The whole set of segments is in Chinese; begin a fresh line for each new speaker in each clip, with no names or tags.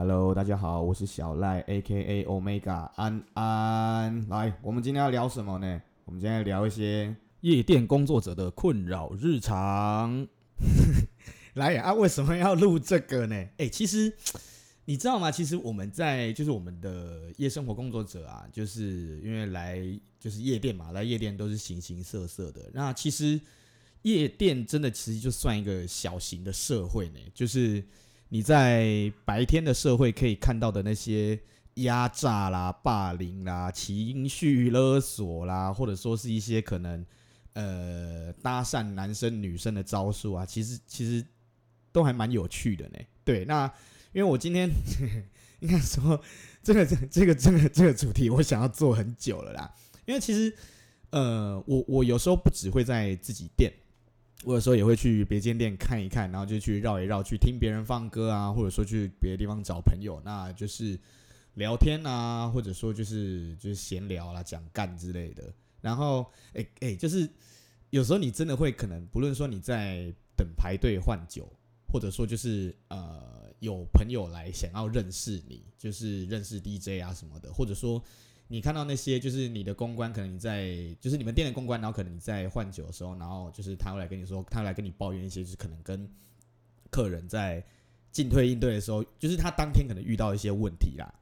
Hello，大家好，我是小赖，A.K.A. Omega 安安。来，我们今天要聊什么呢？我们今天要聊一些夜店工作者的困扰日常。来啊，为什么要录这个呢？哎、其实你知道吗？其实我们在就是我们的夜生活工作者啊，就是因为来就是夜店嘛，来夜店都是形形色色的。那其实夜店真的其实就算一个小型的社会呢，就是。你在白天的社会可以看到的那些压榨啦、霸凌啦、情绪勒索啦，或者说是一些可能呃搭讪男生女生的招数啊，其实其实都还蛮有趣的呢。对，那因为我今天呵呵 应该说这个这个这个这个这个主题，我想要做很久了啦。因为其实呃，我我有时候不只会在自己店。我有时候也会去别间店看一看，然后就去绕一绕，去听别人放歌啊，或者说去别的地方找朋友，那就是聊天啊，或者说就是就是闲聊啦、讲干之类的。然后，哎、欸、哎、就是有时候你真的会可能，不论说你在等排队换酒，或者说就是呃有朋友来想要认识你，就是认识 DJ 啊什么的，或者说。你看到那些就是你的公关，可能你在就是你们店的公关，然后可能你在换酒的时候，然后就是他会来跟你说，他会来跟你抱怨一些，就是可能跟客人在进退应对的时候，就是他当天可能遇到一些问题啦。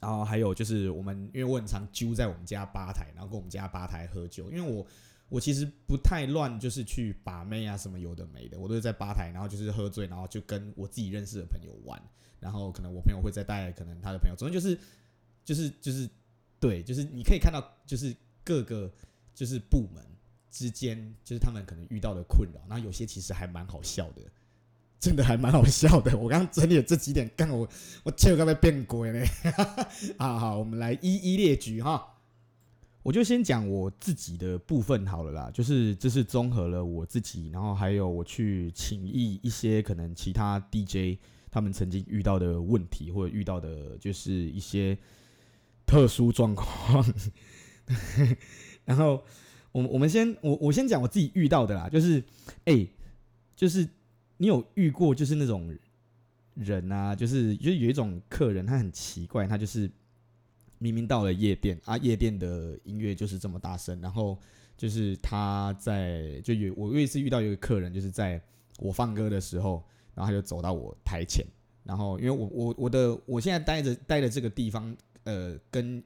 然后还有就是我们，因为我很常揪在我们家吧台，然后跟我们家吧台喝酒，因为我我其实不太乱，就是去把妹啊什么有的没的，我都是在吧台，然后就是喝醉，然后就跟我自己认识的朋友玩，然后可能我朋友会再带可能他的朋友，总之就是就是就是。对，就是你可以看到，就是各个就是部门之间，就是他们可能遇到的困扰，然后有些其实还蛮好笑的，真的还蛮好笑的。我刚刚整理了这几点，刚我我气都快被变鬼了。好好，我们来一一列举哈。我就先讲我自己的部分好了啦，就是这是综合了我自己，然后还有我去请益一些可能其他 DJ 他们曾经遇到的问题，或者遇到的就是一些。特殊状况，然后我我们先我我先讲我自己遇到的啦，就是哎、就是你有遇过就是那种人啊，就是就是有一种客人他很奇怪，他就是明明到了夜店啊，夜店的音乐就是这么大声，然后就是他在就有我有一次遇到一个客人，就是在我放歌的时候，然后他就走到我台前，然后因为我我我的我现在待着待的这个地方。呃，跟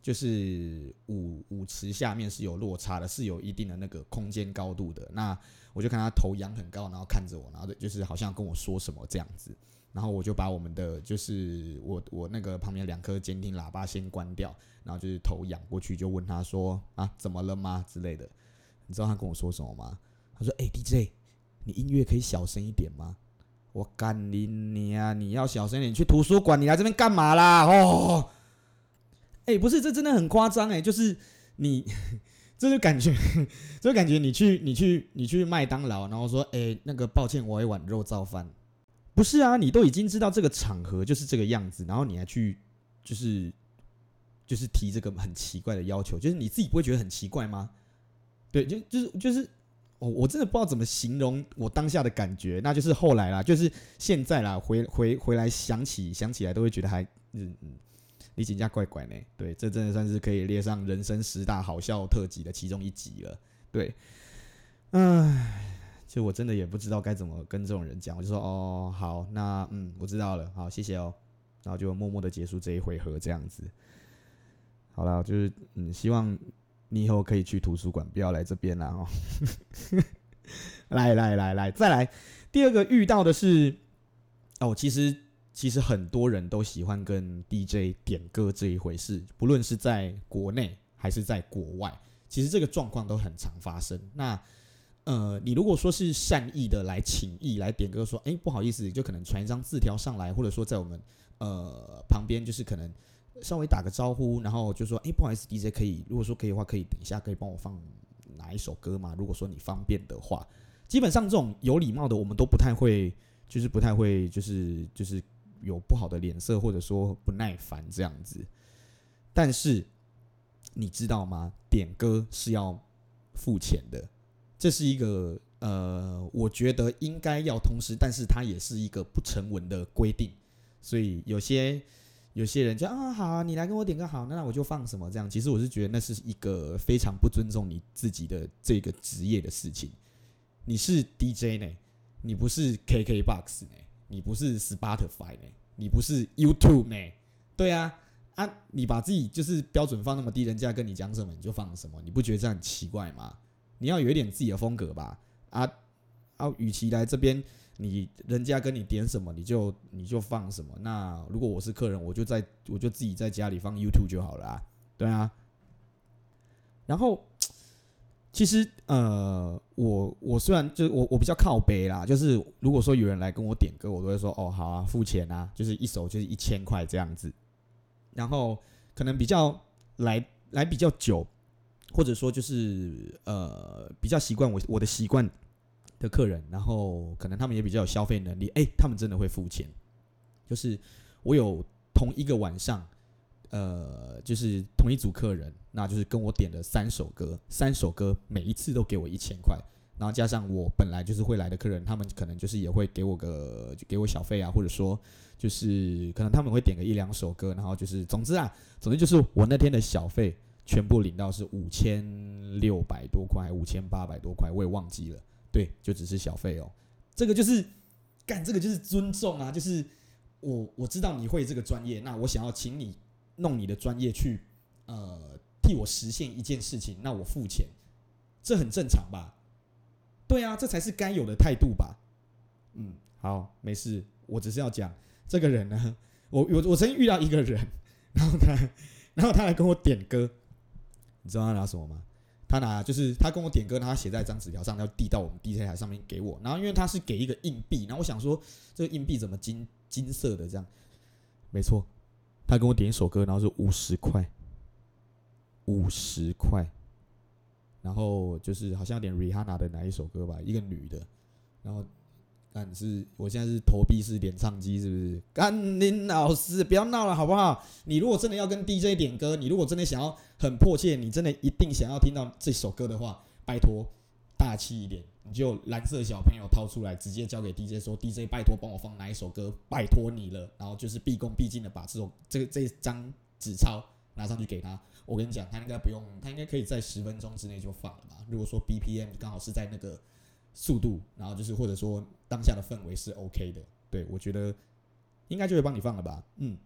就是舞舞池下面是有落差的，是有一定的那个空间高度的。那我就看他头仰很高，然后看着我，然后就是好像跟我说什么这样子。然后我就把我们的就是我我那个旁边两颗监听喇叭先关掉，然后就是头仰过去就问他说啊，怎么了吗之类的。你知道他跟我说什么吗？他说：“哎，DJ，你音乐可以小声一点吗？”我干你你啊！你要小声点，你去图书馆，你来这边干嘛啦？哦。哎、不是，这真的很夸张哎！就是你，这就感觉，这就感觉你去，你去，你去麦当劳，然后说，哎、那个抱歉，我一碗肉燥饭。不是啊，你都已经知道这个场合就是这个样子，然后你还去，就是，就是提这个很奇怪的要求，就是你自己不会觉得很奇怪吗？对，就就是就是，我我真的不知道怎么形容我当下的感觉，那就是后来啦，就是现在啦，回回回来想起想起来都会觉得还嗯嗯。你请假怪怪呢？对，这真的算是可以列上人生十大好笑特辑的其中一集了。对，唉，其实我真的也不知道该怎么跟这种人讲，我就说哦，好，那嗯，我知道了，好，谢谢哦，然后就默默的结束这一回合，这样子。好了，就是嗯，希望你以后可以去图书馆，不要来这边了哦。来来来来，再来第二个遇到的是哦，其实。其实很多人都喜欢跟 DJ 点歌这一回事，不论是在国内还是在国外，其实这个状况都很常发生。那呃，你如果说是善意的来请意来点歌，说，哎，不好意思，就可能传一张字条上来，或者说在我们呃旁边，就是可能稍微打个招呼，然后就说，哎，不好意思，DJ 可以，如果说可以的话，可以等一下可以帮我放哪一首歌吗？如果说你方便的话，基本上这种有礼貌的，我们都不太会，就是不太会，就是就是。有不好的脸色，或者说不耐烦这样子，但是你知道吗？点歌是要付钱的，这是一个呃，我觉得应该要同时，但是它也是一个不成文的规定。所以有些有些人就啊好啊，你来跟我点个好，那我就放什么这样。其实我是觉得那是一个非常不尊重你自己的这个职业的事情。你是 DJ 呢，你不是 KKBOX 呢，你不是 Spotify 呢，你不是 YouTube 呢？对啊，啊，你把自己就是标准放那么低，人家跟你讲什么你就放什么，你不觉得这样很奇怪吗？你要有一点自己的风格吧？啊啊，与其来这边。你人家跟你点什么，你就你就放什么。那如果我是客人，我就在我就自己在家里放 YouTube 就好了啊。对啊。然后其实呃，我我虽然就我我比较靠北啦，就是如果说有人来跟我点歌，我都会说哦好啊，付钱啊，就是一首就是一千块这样子。然后可能比较来来比较久，或者说就是呃比较习惯我我的习惯。的客人，然后可能他们也比较有消费能力，哎，他们真的会付钱。就是我有同一个晚上，呃，就是同一组客人，那就是跟我点了三首歌，三首歌每一次都给我一千块，然后加上我本来就是会来的客人，他们可能就是也会给我个就给我小费啊，或者说就是可能他们会点个一两首歌，然后就是总之啊，总之就是我那天的小费全部领到是五千六百多块，五千八百多块，我也忘记了。对，就只是小费哦，这个就是干，这个就是尊重啊，就是我我知道你会这个专业，那我想要请你弄你的专业去，呃，替我实现一件事情，那我付钱，这很正常吧？对啊，这才是该有的态度吧？嗯，好，没事，我只是要讲这个人呢，我我我曾经遇到一个人，然后他 然后他来跟我点歌，你知道他拿什么吗？他拿就是他跟我点歌，他写在一张纸条上，要递到我们 DJ 台上面给我。然后因为他是给一个硬币，然后我想说这个硬币怎么金金色的这样？没错，他跟我点一首歌，然后是五十块，五十块。然后就是好像点 Rihanna 的哪一首歌吧，一个女的，然后。但是我现在是投币式点唱机，是不是？甘霖老师，不要闹了，好不好？你如果真的要跟 DJ 点歌，你如果真的想要很迫切，你真的一定想要听到这首歌的话，拜托大气一点，就蓝色小朋友掏出来，直接交给 DJ 说：“DJ，拜托帮我放哪一首歌？拜托你了。”然后就是毕恭毕敬的把这首这个这张纸钞拿上去给他。我跟你讲，他应该不用，他应该可以在十分钟之内就放了吧？如果说 BPM 刚好是在那个。速度，然后就是或者说当下的氛围是 OK 的，对，我觉得应该就会帮你放了吧，嗯，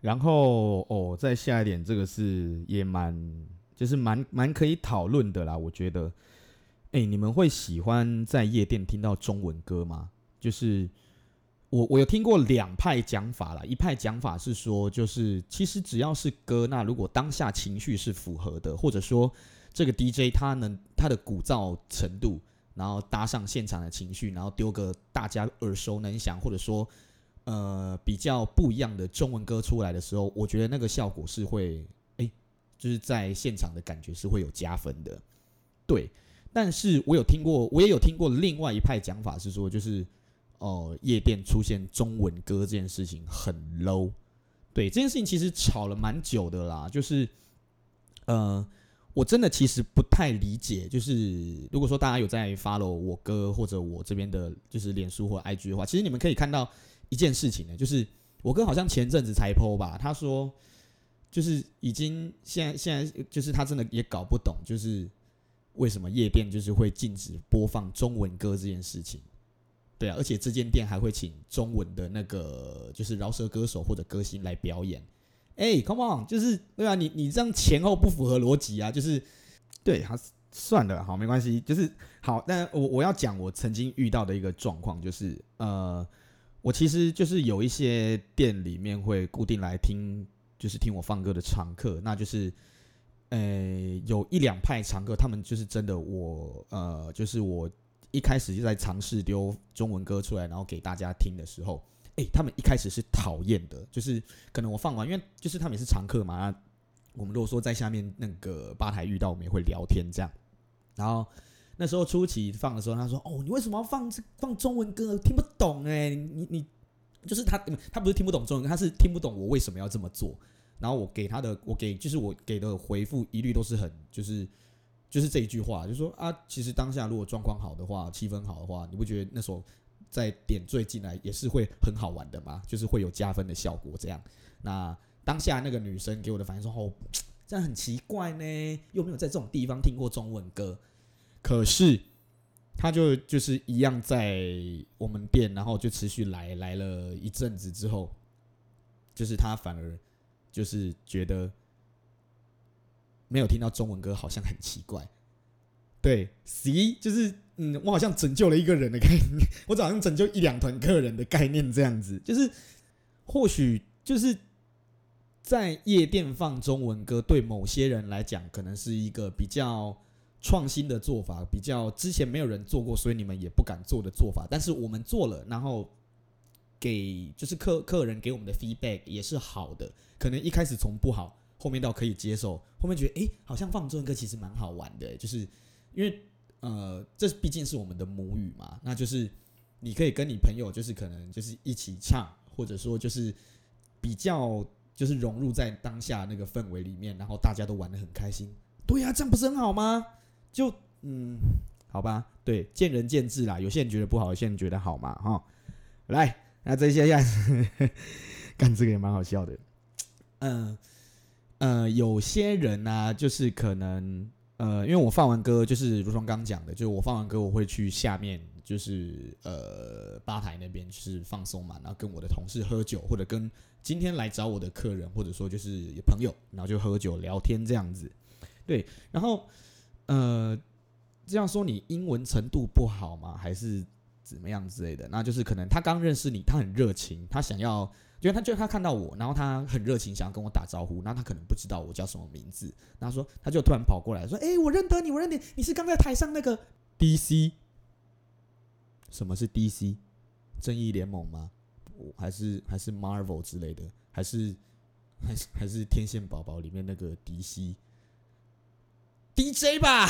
然后哦，再下一点，这个是也蛮就是蛮蛮可以讨论的啦，我觉得，哎，你们会喜欢在夜店听到中文歌吗？就是我我有听过两派讲法啦，一派讲法是说，就是其实只要是歌，那如果当下情绪是符合的，或者说这个 DJ 他能他的鼓噪程度。然后搭上现场的情绪，然后丢个大家耳熟能详，或者说，呃，比较不一样的中文歌出来的时候，我觉得那个效果是会，哎，就是在现场的感觉是会有加分的，对。但是我有听过，我也有听过另外一派讲法是说，就是，哦、夜店出现中文歌这件事情很 low，对，这件事情其实吵了蛮久的啦，就是，呃。我真的其实不太理解，就是如果说大家有在 follow 我哥或者我这边的，就是脸书或 IG 的话，其实你们可以看到一件事情呢，就是我哥好像前阵子才 po 吧，他说就是已经现在现在就是他真的也搞不懂，就是为什么夜店就是会禁止播放中文歌这件事情，对啊，而且这间店还会请中文的那个就是饶舌歌手或者歌星来表演。哎、，Come on，就是对啊，你你这样前后不符合逻辑啊，就是对，好算了，好没关系，就是好。但我我要讲我曾经遇到的一个状况，就是呃，我其实就是有一些店里面会固定来听，就是听我放歌的常客，那就是呃有一两派常客，他们就是真的我呃，就是我一开始就在尝试丢中文歌出来，然后给大家听的时候。诶、他们一开始是讨厌的，就是可能我放完，因为就是他们也是常客嘛。我们如果说在下面那个吧台遇到，我们也会聊天这样。然后那时候初期放的时候，他说：“哦，你为什么要放放中文歌？听不懂哎，你你就是他，他不是听不懂中文，他是听不懂我为什么要这么做。”然后我给他的，我给就是我给的回复一律都是很就是就是这一句话，就是说啊，其实当下如果状况好的话，气氛好的话，你不觉得那时候？再点缀进来也是会很好玩的吗，就是会有加分的效果这样。那当下那个女生给我的反应说：“哦，这样很奇怪呢，又没有在这种地方听过中文歌。”可是她就就是一样在我们店，然后就持续来来了一阵子之后，就是她反而就是觉得没有听到中文歌好像很奇怪。对，C 就是嗯，我好像拯救了一个人的概念，我好像拯救一两团客人的概念这样子，就是或许就是在夜店放中文歌，对某些人来讲，可能是一个比较创新的做法，比较之前没有人做过，所以你们也不敢做的做法。但是我们做了，然后给就是客客人给我们的 feedback 也是好的，可能一开始从不好，后面到可以接受，后面觉得诶，好像放中文歌其实蛮好玩的，就是。因为呃，这毕竟是我们的母语嘛，那就是你可以跟你朋友，就是可能就是一起唱，或者说就是比较就是融入在当下那个氛围里面，然后大家都玩得很开心。对呀，这样不是很好吗？就嗯，好吧，对，见仁见智啦。有些人觉得不好，有些人觉得好嘛，哈。来，那这些样子，干这个也蛮好笑的。嗯呃，呃，有些人呢、啊，就是可能。呃，因为我放完歌，就是如同刚讲的，就是我放完歌，我会去下面，就是呃吧台那边，就是放松嘛，然后跟我的同事喝酒，或者跟今天来找我的客人，或者说就是朋友，然后就喝酒聊天这样子。对，然后呃，这样说你英文程度不好吗？还是怎么样之类的？那就是可能他刚认识你，他很热情，他想要。因为他觉得他看到我，然后他很热情，想要跟我打招呼。那他可能不知道我叫什么名字，然后说他就突然跑过来说：“哎，我认得你，我认得你，你是刚在台上那个 DC？什么是 DC？正义联盟吗？还是还是 Marvel 之类的？还是还是还是天线宝宝里面那个 DC？DJ 吧？”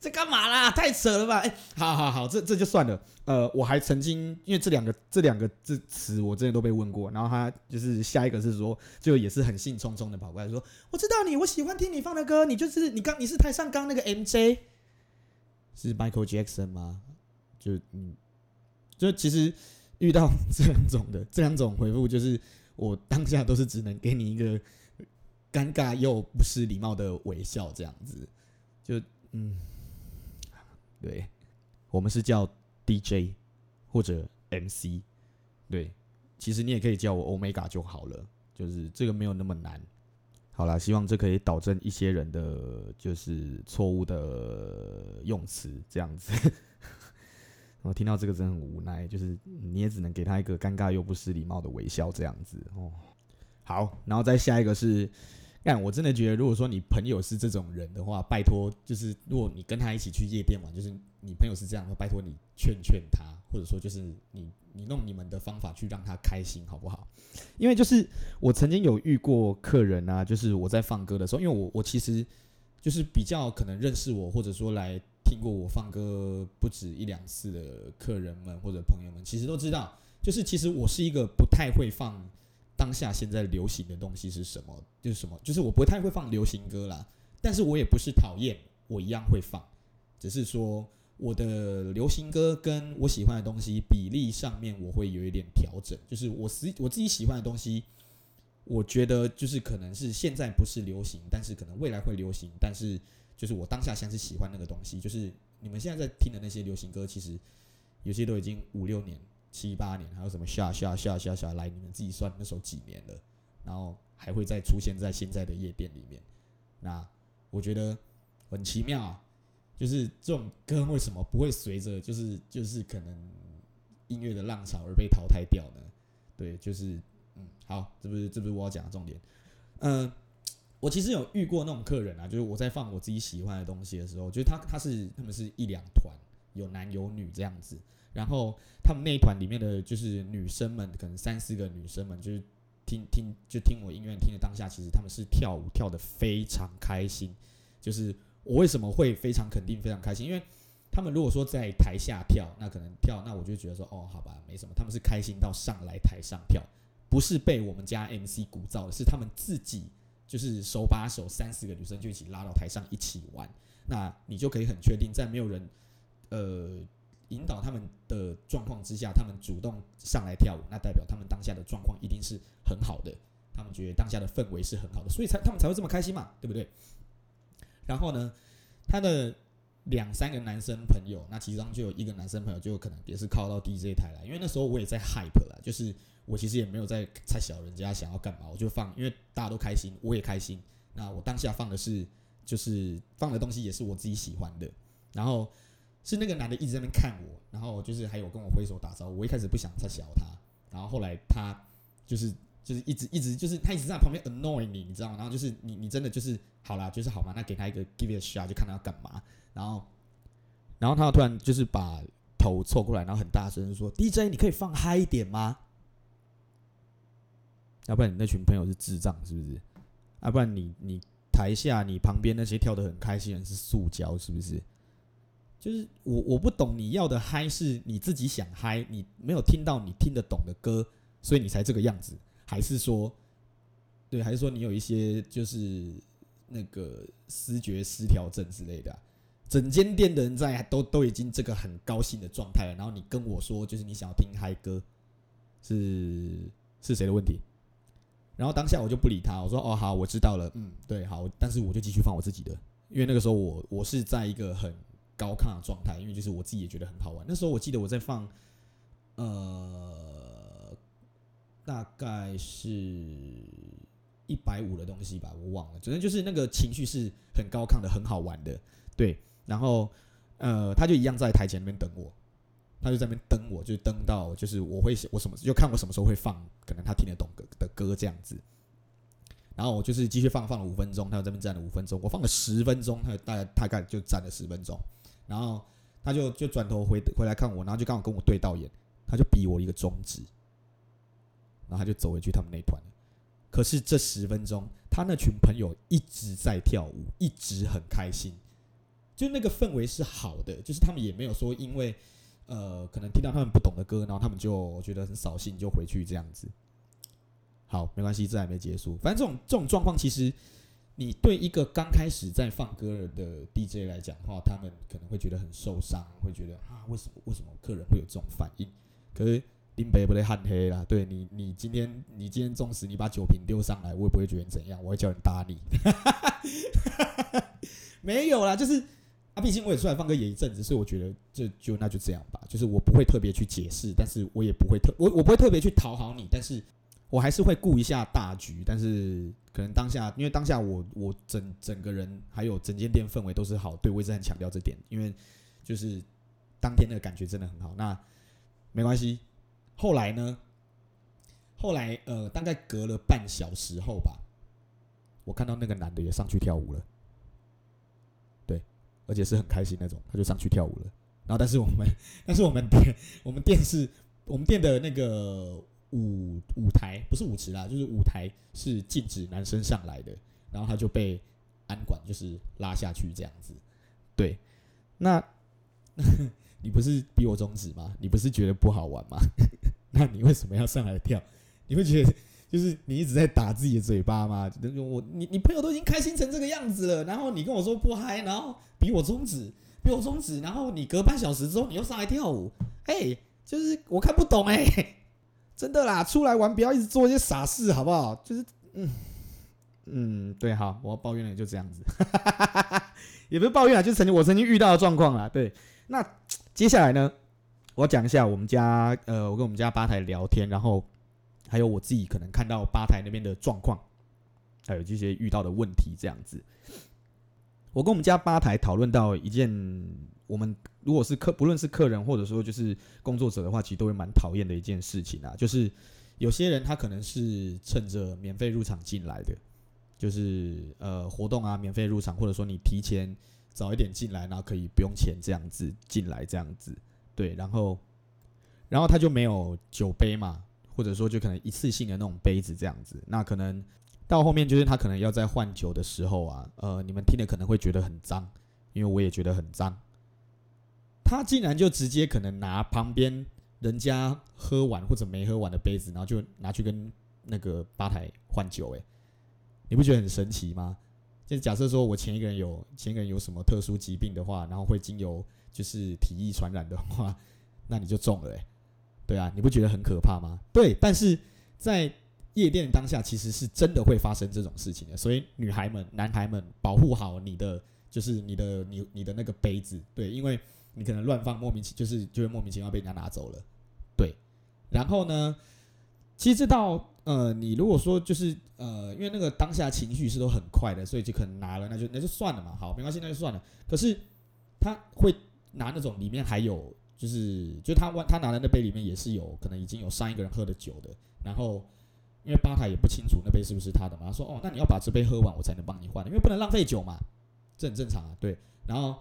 这干嘛啦？太扯了吧！哎，好好好，这这就算了。呃，我还曾经因为这两个这两个字词，我真的都被问过。然后他就是下一个是说，就也是很兴冲冲的跑过来说：“我知道你，我喜欢听你放的歌。你就是你刚你是台上刚那个 MJ，是 Michael Jackson 吗？就嗯，就其实遇到这两种的这两种回复，就是我当下都是只能给你一个尴尬又不失礼貌的微笑，这样子，就嗯。对，我们是叫 DJ 或者 MC，对，其实你也可以叫我 Omega 就好了，就是这个没有那么难。好啦，希望这可以导正一些人的就是错误的用词，这样子。我听到这个真的很无奈，就是你也只能给他一个尴尬又不失礼貌的微笑，这样子哦。好，然后再下一个是。但我真的觉得，如果说你朋友是这种人的话，拜托，就是如果你跟他一起去夜店玩，就是你朋友是这样的，拜托你劝劝他，或者说就是你你弄你们的方法去让他开心，好不好？因为就是我曾经有遇过客人啊，就是我在放歌的时候，因为我我其实就是比较可能认识我，或者说来听过我放歌不止一两次的客人们或者朋友们，其实都知道，就是其实我是一个不太会放。当下现在流行的东西是什么？就是什么？就是我不太会放流行歌啦，但是我也不是讨厌，我一样会放，只是说我的流行歌跟我喜欢的东西比例上面我会有一点调整。就是我自我自己喜欢的东西，我觉得就是可能是现在不是流行，但是可能未来会流行。但是就是我当下像是喜欢那个东西，就是你们现在在听的那些流行歌，其实有些都已经五六年。七八年，还有什么下下下下下来？你们自己算那时候几年了，然后还会再出现在现在的夜店里面。那我觉得很奇妙啊，就是这种歌为什么不会随着就是就是可能音乐的浪潮而被淘汰掉呢？对，就是嗯，好，这不是这不是我要讲的重点。嗯、我其实有遇过那种客人啊，就是我在放我自己喜欢的东西的时候，就是他他是他们是一两团，有男有女这样子。然后他们那一团里面的就是女生们，可能三四个女生们，就是听听就听我音乐听的当下，其实他们是跳舞跳得非常开心。就是我为什么会非常肯定非常开心？因为他们如果说在台下跳，那可能跳，那我就觉得说哦，好吧，没什么。他们是开心到上来台上跳，不是被我们家 MC 鼓噪的，是他们自己就是手把手三四个女生就一起拉到台上一起玩。那你就可以很确定，在没有人呃。引导他们的状况之下，他们主动上来跳舞，那代表他们当下的状况一定是很好的，他们觉得当下的氛围是很好的，所以才他们才会这么开心嘛，对不对？然后呢，他的两三个男生朋友，那其中就有一个男生朋友就可能也是靠到 DJ 台来，因为那时候我也在 hype 啦，就是我其实也没有在猜小人家想要干嘛，我就放，因为大家都开心，我也开心。那我当下放的是，就是放的东西也是我自己喜欢的。然后是那个男的一直在那边看我，然后就是还有跟我挥手打招呼。我一开始不想再小他，然后后来他就是就是一直一直就是他一直在旁边 annoy 你，你知道吗？然后就是你你真的就是好啦，就是好嘛，那给他一个 give it a shot，就看他要干嘛。然后然后他突然就是把头凑过来，然后很大声说：“DJ，你可以放嗨一点吗？要不然你那群朋友是智障是不是？要不然你你台下你旁边那些跳得很开心的人是塑胶是不是？”就是我我不懂你要的嗨是你自己想嗨，你没有听到你听得懂的歌，所以你才这个样子，还是说，对，还是说你有一些就是那个思觉失调症之类的？整间店的人在都都已经这个很高兴的状态了，然后你跟我说就是你想要听嗨歌，是是谁的问题？然后当下我就不理他，我说哦好，我知道了，嗯对好，但是我就继续放我自己的，因为那个时候我我是在一个很。高亢的状态，因为就是我自己也觉得很好玩。那时候我记得我在放，呃，大概是一百五的东西吧，我忘了。反正就是那个情绪是很高亢的，很好玩的。对，然后呃，他就一样在台前那边等我，他就在那边等我，就等到就是我会我什么就看我什么时候会放，可能他听得懂歌的歌这样子。然后我就是继续放，放了五分钟，他在这边站了五分钟，我放了十分钟，他大概大概就站了十分钟。然后他就就转头回回来看我，然后就刚好跟我对到眼，他就比我一个中指，然后他就走回去他们那团。可是这十分钟，他那群朋友一直在跳舞，一直很开心，就那个氛围是好的，就是他们也没有说因为呃可能听到他们不懂的歌，然后他们就觉得很扫兴就回去这样子。好，没关系，这还没结束。反正这种这种状况其实。你对一个刚开始在放歌的 DJ 来讲的话，他们可能会觉得很受伤，会觉得啊，为什么为什么客人会有这种反应？可是林北不得喊黑啦，对你，你今天你今天纵使你把酒瓶丢上来，我也不会觉得怎样，我会叫人打你。没有啦，就是啊，毕竟我也出来放歌也一阵子，所以我觉得就就那就这样吧，就是我不会特别去解释，但是我也不会特我我不会特别去讨好你，但是。我还是会顾一下大局，但是可能当下，因为当下我我整整个人还有整间店氛围都是好，对，我一直很强调这点，因为就是当天的感觉真的很好。那没关系，后来呢？后来呃，大概隔了半小时后吧，我看到那个男的也上去跳舞了，对，而且是很开心那种，他就上去跳舞了。然后，但是我们，但是我们店，我们店是，我们店的那个。舞舞台不是舞池啦，就是舞台是禁止男生上来的，然后他就被安管就是拉下去这样子。对，那 你不是比我终止吗？你不是觉得不好玩吗？那你为什么要上来跳？你会觉得就是你一直在打自己的嘴巴吗？我你你朋友都已经开心成这个样子了，然后你跟我说不嗨，然后比我终止，比我终止，然后你隔半小时之后你又上来跳舞，哎，就是我看不懂哎、真的啦，出来玩不要一直做一些傻事，好不好？就是，嗯嗯，对，好，我要抱怨了就这样子，也不是抱怨啊，就是曾经我曾经遇到的状况啦。对，那接下来呢，我讲一下我们家，呃，我跟我们家吧台聊天，然后还有我自己可能看到吧台那边的状况，还有这些遇到的问题，这样子。我跟我们家吧台讨论到一件。我们如果是客，不论是客人或者说就是工作者的话，其实都会蛮讨厌的一件事情啊。就是有些人他可能是趁着免费入场进来的，就是呃活动啊，免费入场，或者说你提前早一点进来，然后可以不用钱这样子进来这样子，对，然后然后他就没有酒杯嘛，或者说就可能一次性的那种杯子这样子，那可能到后面就是他可能要在换酒的时候啊，呃，你们听了可能会觉得很脏，因为我也觉得很脏。他竟然就直接可能拿旁边人家喝完或者没喝完的杯子，然后就拿去跟那个吧台换酒，诶，你不觉得很神奇吗？就假设说我前一个人有前一个人有什么特殊疾病的话，然后会经由就是体液传染的话，那你就中了，欸，对啊，你不觉得很可怕吗？对，但是在夜店当下，其实是真的会发生这种事情的，所以女孩们、男孩们保护好你的，就是你的、你、你的那个杯子，对，因为你可能乱放，莫名其就是就会莫名其妙被人家拿走了，对。然后呢，其实这到呃，你如果说就是呃，因为那个当下情绪是都很快的，所以就可能拿了，那就那就算了嘛，好，没关系，那就算了。可是他会拿那种里面还有，就是就他他拿的那杯里面也是有可能已经有上一个人喝的酒的，然后。因为吧台也不清楚那杯是不是他的嘛，他说：“哦，那你要把这杯喝完，我才能帮你换，因为不能浪费酒嘛，这很正常啊。”对，然后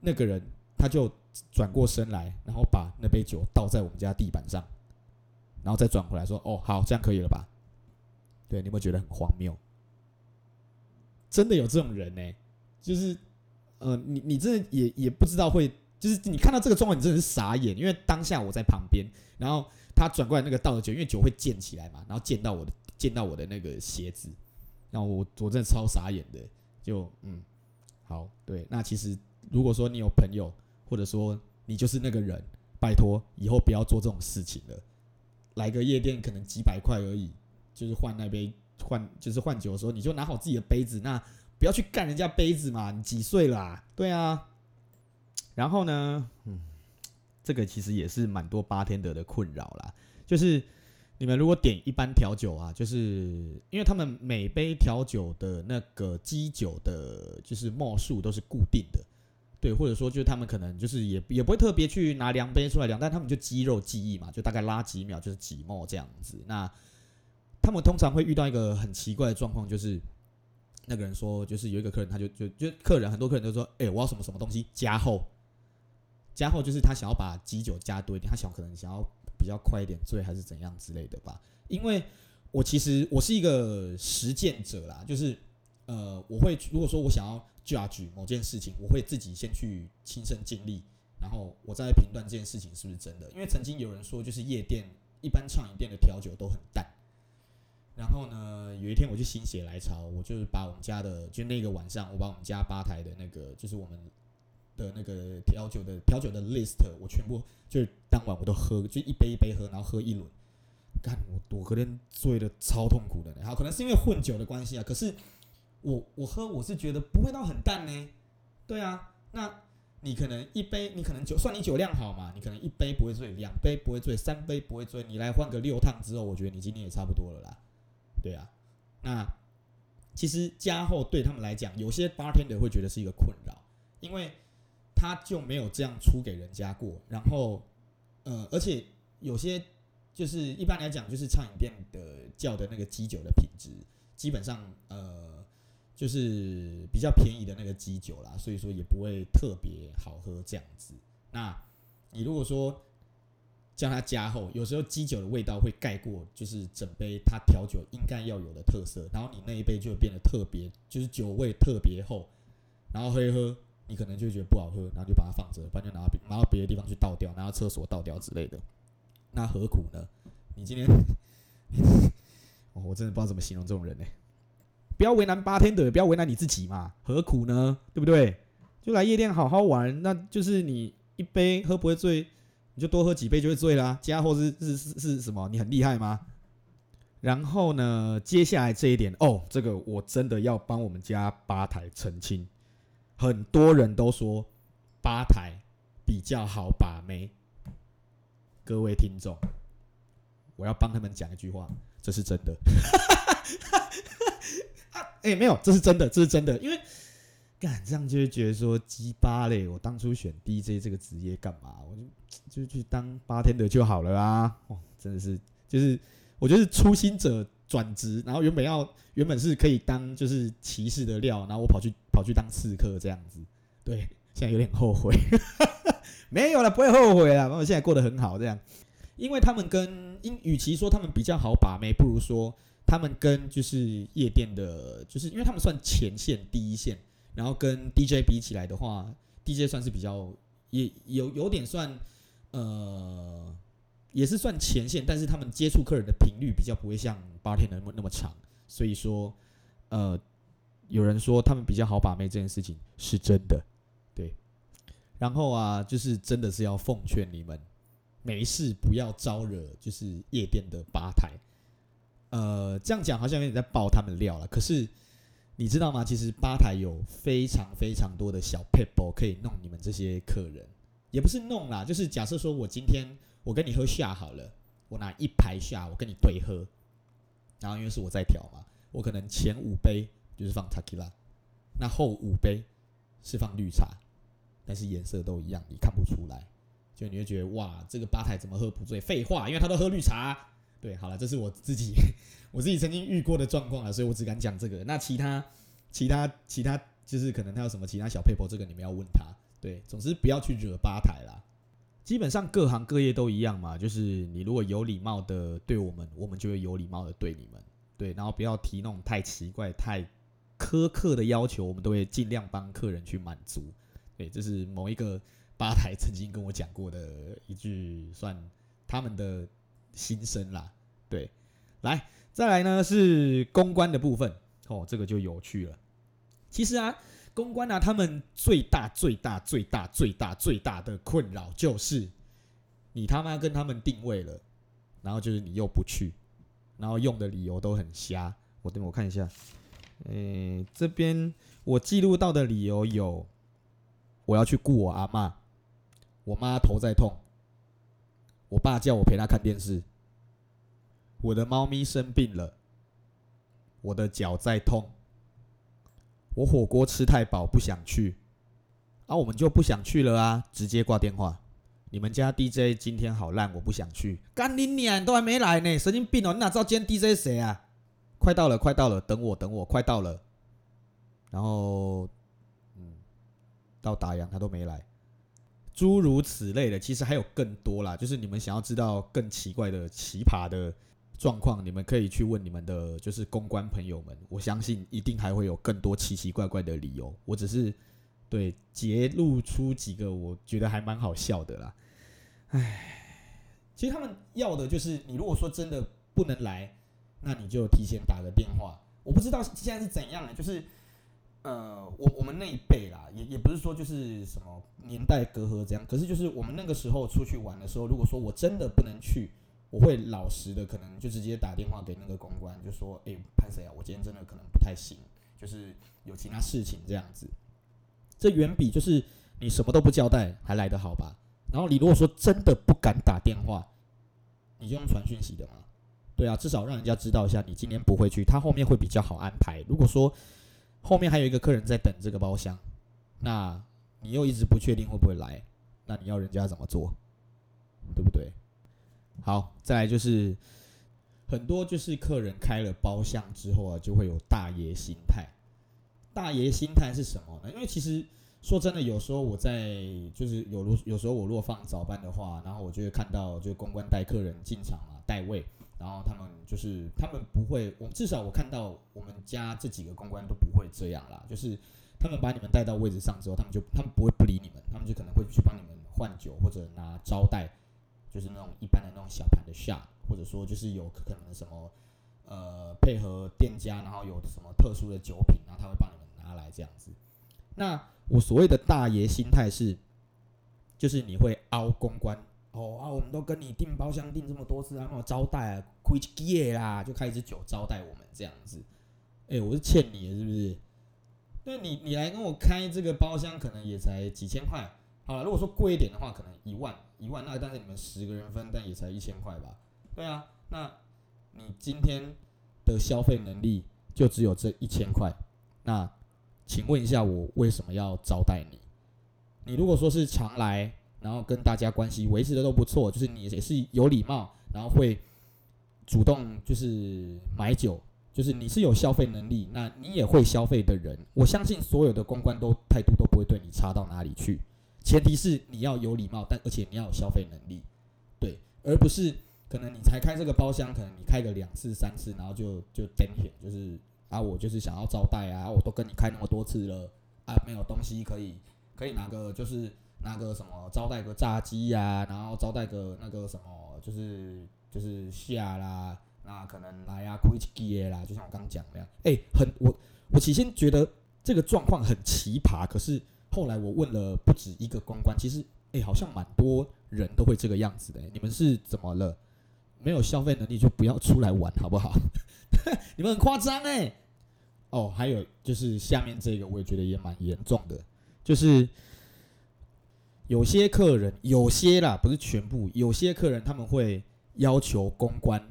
那个人他就转过身来，然后把那杯酒倒在我们家地板上，然后再转回来说：“哦，好，这样可以了吧？”对，你有没有觉得很荒谬？真的有这种人呢？就是，呃，你你真的也也不知道会，就是你看到这个状况，你真的是傻眼，因为当下我在旁边，然后。他转过来那个倒的酒，因为酒会溅起来嘛，然后溅到我的溅到我的那个鞋子，然后我我真的超傻眼的，就嗯，好，对，那其实如果说你有朋友，或者说你就是那个人，拜托以后不要做这种事情了。来个夜店可能几百块而已，就是换那杯换就是换酒的时候，你就拿好自己的杯子，那不要去干人家杯子嘛，你几岁啦？对啊，然后呢，嗯。这个其实也是蛮多八天德的困扰啦，就是你们如果点一般调酒啊，就是因为他们每杯调酒的那个基酒的，就是墨数都是固定的，对，或者说就是他们可能就是也也不会特别去拿量杯出来量，但他们就肌肉记忆嘛，就大概拉几秒就是几墨这样子。那他们通常会遇到一个很奇怪的状况，就是那个人说，就是有一个客人他就就就客人很多客人都说，哎，我要什么什么东西加厚。加厚就是他想要把基酒加多一点，他想可能想要比较快一点醉还是怎样之类的吧。因为我其实我是一个实践者啦，就是呃，我会如果说我想要 judge 某件事情，我会自己先去亲身经历，然后我再评断这件事情是不是真的。因为曾经有人说，就是夜店一般畅饮店的调酒都很淡。然后呢，有一天我就心血来潮，我就是把我们家的就那个晚上，我把我们家吧台的那个就是我们。的那个调酒的调酒的 list，我全部就是当晚我都喝，就一杯一杯喝，然后喝一轮。干我我昨天醉得超痛苦的，然后，可能是因为混酒的关系啊。可是我我喝我是觉得不会到很淡呢。对啊，那你可能一杯，你可能酒算你酒量好嘛，你可能一杯不会醉，两杯不会醉，三杯不会醉，你来换个六趟之后，我觉得你今天也差不多了啦。对啊，那其实加厚对他们来讲，有些 bartender 会觉得是一个困扰，因为。他就没有这样出给人家过，然后，呃，而且有些就是一般来讲，就是餐饮店的叫的那个基酒的品质，基本上呃就是比较便宜的那个基酒啦，所以说也不会特别好喝这样子。那你如果说将它加厚，有时候基酒的味道会盖过，就是整杯它调酒应该要有的特色，然后你那一杯就会变得特别，就是酒味特别厚，然后喝一喝。你可能就觉得不好喝，然后就把它放着，不然就拿到拿到别的地方去倒掉，拿到厕所倒掉之类的。那何苦呢？你今天，哦，我真的不知道怎么形容这种人呢。不要为难八天的也不要为难你自己嘛。何苦呢？对不对？就来夜店好好玩，那就是你一杯喝不会醉，你就多喝几杯就会醉啦。加厚是是是是什么？你很厉害吗？然后呢，接下来这一点哦，这个我真的要帮我们家吧台澄清。很多人都说吧台比较好把妹，各位听众，我要帮他们讲一句话，这是真的。哎、没有，这是真的，这是真的。因为干这样就会觉得说鸡巴嘞，我当初选 DJ 这个职业干嘛？我就就去当八天的就好了啊！哦，真的是，就是我觉得是初心者转职，然后原本要原本是可以当就是骑士的料，然后我跑去。跑去当刺客这样子，对，现在有点后悔，没有了，不会后悔了。我现在过得很好，这样，因为他们跟，因与其说他们比较好把妹，不如说他们跟就是夜店的，就是因为他们算前线第一线，然后跟 DJ 比起来的话，DJ 算是比较也有有点算，呃，也是算前线，但是他们接触客人的频率比较不会像吧台的那么那么长，所以说，呃。有人说他们比较好把妹这件事情是真的，对。然后啊，就是真的是要奉劝你们，没事不要招惹，就是夜店的吧台。呃，这样讲好像有点在爆他们料了。可是你知道吗？其实吧台有非常非常多的小 people 可以弄你们这些客人，也不是弄啦，就是假设说我今天我跟你喝下好了，我拿一排下，我跟你对喝，然后因为是我在调嘛，我可能前五杯就是放 Tequila，那后五杯是放绿茶。但是颜色都一样，你看不出来，就你会觉得哇，这个吧台怎么喝不醉？废话，因为他都喝绿茶。对，好了，这是我自己我自己曾经遇过的状况了，所以我只敢讲这个。那其他、其他、其他，就是可能他有什么其他小配婆，这个你们要问他。对，总之不要去惹吧台啦。基本上各行各业都一样嘛，就是你如果有礼貌的对我们，我们就会有礼貌的对你们。对，然后不要提那种太奇怪、太苛刻的要求，我们都会尽量帮客人去满足。对，这是某一个吧台曾经跟我讲过的一句，算他们的心声啦。对，来，再来呢是公关的部分哦，这个就有趣了。其实啊，公关啊，他们最大、最大、最大、最大、最大的困扰就是，你他妈跟他们定位了，然后就是你又不去，然后用的理由都很瞎。我等我看一下，诶，这边我记录到的理由有。我要去顾我阿嬷，我妈头在痛，我爸叫我陪他看电视，我的猫咪生病了，我的脚在痛，我火锅吃太饱不想去，啊，我们就不想去了啊，直接挂电话。你们家 DJ 今天好烂，我不想去。干你娘，都还没来呢，神经病哦！你哪知道今天 DJ 谁啊？快到了，快到了，等我，等我，快到了。然后。嗯到打烊他都没来，诸如此类的，其实还有更多啦。就是你们想要知道更奇怪的、奇葩的状况，你们可以去问你们的，就是公关朋友们。我相信一定还会有更多奇奇怪怪的理由。我只是对揭露出几个我觉得还蛮好笑的啦。唉，其实他们要的就是你。如果说真的不能来，那你就提前打个电话。我不知道现在是怎样的，就是。呃，我我们那一辈啦，也也不是说就是什么年代隔阂这样，可是就是我们那个时候出去玩的时候，如果说我真的不能去，我会老实的，可能就直接打电话给那个公关，就说，哎，潘谁啊，我今天真的可能不太行，就是有其他事情这样子。这远比就是你什么都不交代还来得好吧？然后你如果说真的不敢打电话，你就用传讯息的嘛，对啊，至少让人家知道一下你今天不会去，他后面会比较好安排。如果说后面还有一个客人在等这个包厢，那你又一直不确定会不会来，那你要人家怎么做，对不对？好，再来就是很多就是客人开了包厢之后啊，就会有大爷心态。大爷心态是什么呢？因为其实说真的，有时候我在就是有如有时候我如果放早班的话，然后我就会看到就公关带客人进场嘛，带位。然后他们就是，他们不会，我至少我看到我们家这几个公关都不会这样啦。就是他们把你们带到位置上之后，他们就他们不会不理你们，他们就可能会去帮你们换酒或者拿招待，就是那种一般的那种小盘的 shot，或者说就是有可能什么呃配合店家，然后有什么特殊的酒品，然后他会帮你们拿来这样子。那我所谓的大爷心态是，就是你会凹公关。哦啊，我们都跟你订包厢订这么多次，然后招待啊，亏几啦，就开一支酒招待我们这样子。哎、我是欠你的，是不是？那你你来跟我开这个包厢，可能也才几千块。好了，如果说贵一点的话，可能一万一万，那但是你们十个人分，但也才一千块吧？对啊，那你今天的消费能力就只有这一千块。那请问一下，我为什么要招待你？你如果说是常来。然后跟大家关系维持的都不错，就是你也是有礼貌，然后会主动就是买酒，就是你是有消费能力，那你也会消费的人，我相信所有的公关都态度都不会对你差到哪里去。前提是你要有礼貌，但而且你要有消费能力，对，而不是可能你才开这个包厢，可能你开个两次三次，然后就就点点，就是啊我就是想要招待啊，我都跟你开那么多次了啊，没有东西可以可以拿个就是。那个什么招待个炸鸡呀、然后招待个那个什么，就是就是虾啦，那可能来啊，亏几耶啦，就像我刚刚讲那样。哎、很我我起先觉得这个状况很奇葩，可是后来我问了不止一个公关，其实哎，好像蛮多人都会这个样子的。你们是怎么了？没有消费能力就不要出来玩，好不好？你们很夸张哎。哦，还有就是下面这个，我也觉得也蛮严重的，就是有些客人，有些啦，不是全部，有些客人他们会要求公关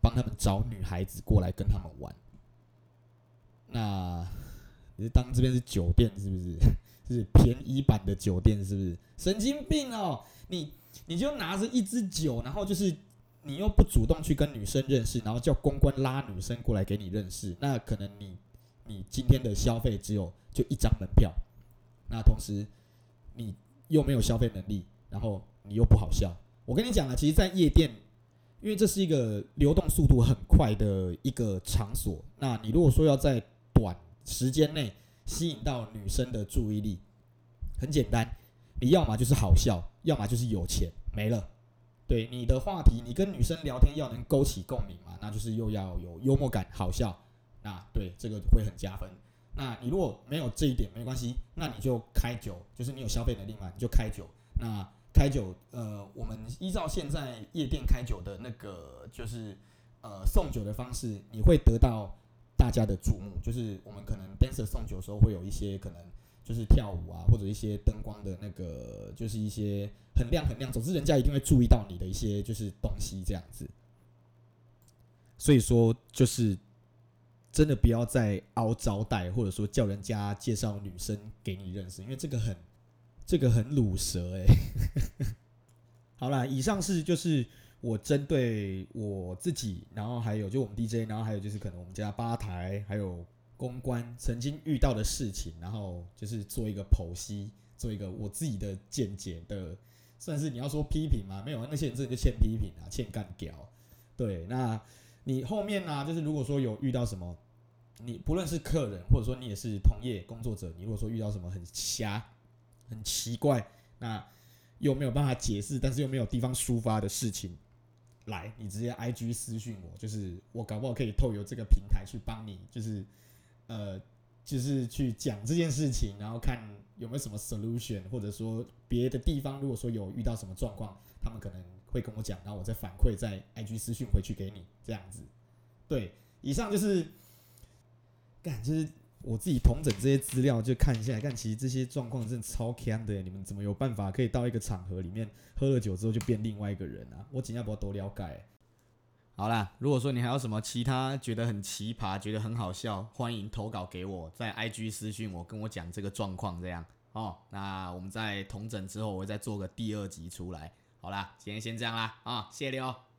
帮他们找女孩子过来跟他们玩。那你是当这边是酒店是不是？是便宜版的酒店是不是？神经病哦！你你就拿着一支酒，然后就是你又不主动去跟女生认识，然后叫公关拉女生过来给你认识，那可能你你今天的消费只有就一张门票，那同时你又没有消费能力，然后你又不好笑。我跟你讲啊，其实，在夜店，因为这是一个流动速度很快的一个场所，那你如果说要在短时间内吸引到女生的注意力，很简单，你要么就是好笑，要么就是有钱，没了。对你的话题，你跟女生聊天要能勾起共鸣嘛，那就是又要有幽默感，好笑。那对这个会很加分。那你如果没有这一点，没关系，那你就开酒，就是你有消费能力嘛，你就开酒。那开酒，呃，我们依照现在夜店开酒的那个，就是呃送酒的方式，你会得到。大家的注目，就是我们可能 dancer 送酒的时候会有一些可能就是跳舞啊，或者一些灯光的那个，就是一些很亮很亮，总之人家一定会注意到你的一些就是东西这样子。所以说，就是真的不要再凹招待，或者说叫人家介绍女生给你认识，因为这个很这个很鲁蛇哎。好啦，以上是就是。我针对我自己，然后还有就我们 DJ，然后还有就是可能我们家吧台还有公关曾经遇到的事情，然后就是做一个剖析，做一个我自己的见解的，算是你要说批评吗？没有，那些人真的就欠批评啊，欠干屌。对，那你后面呢、啊？就是如果说有遇到什么，你不论是客人，或者说你也是同业工作者，你如果说遇到什么很瞎、很奇怪，那又没有办法解释，但是又没有地方抒发的事情。来，你直接 IG 私讯我，就是我搞不好可以透过这个平台去帮你，就是呃，就是去讲这件事情，然后看有没有什么 solution，或者说别的地方如果说有遇到什么状况，他们可能会跟我讲，然后我再反馈在 IG 私讯回去给你，这样子。对，以上就是，干就是。我自己同整这些资料，就看一下，看其实这些状况真的超 can 的。你们怎么有办法可以到一个场合里面喝了酒之后就变另外一个人啊？我尽量不要多了解。好啦，如果说你还有什么其他觉得很奇葩、觉得很好笑，欢迎投稿给我，在 IG 私讯我，跟我讲这个状况这样哦。那我们在同整之后，我会再做个第二集出来。好啦，今天先这样啦啊，谢谢你哦。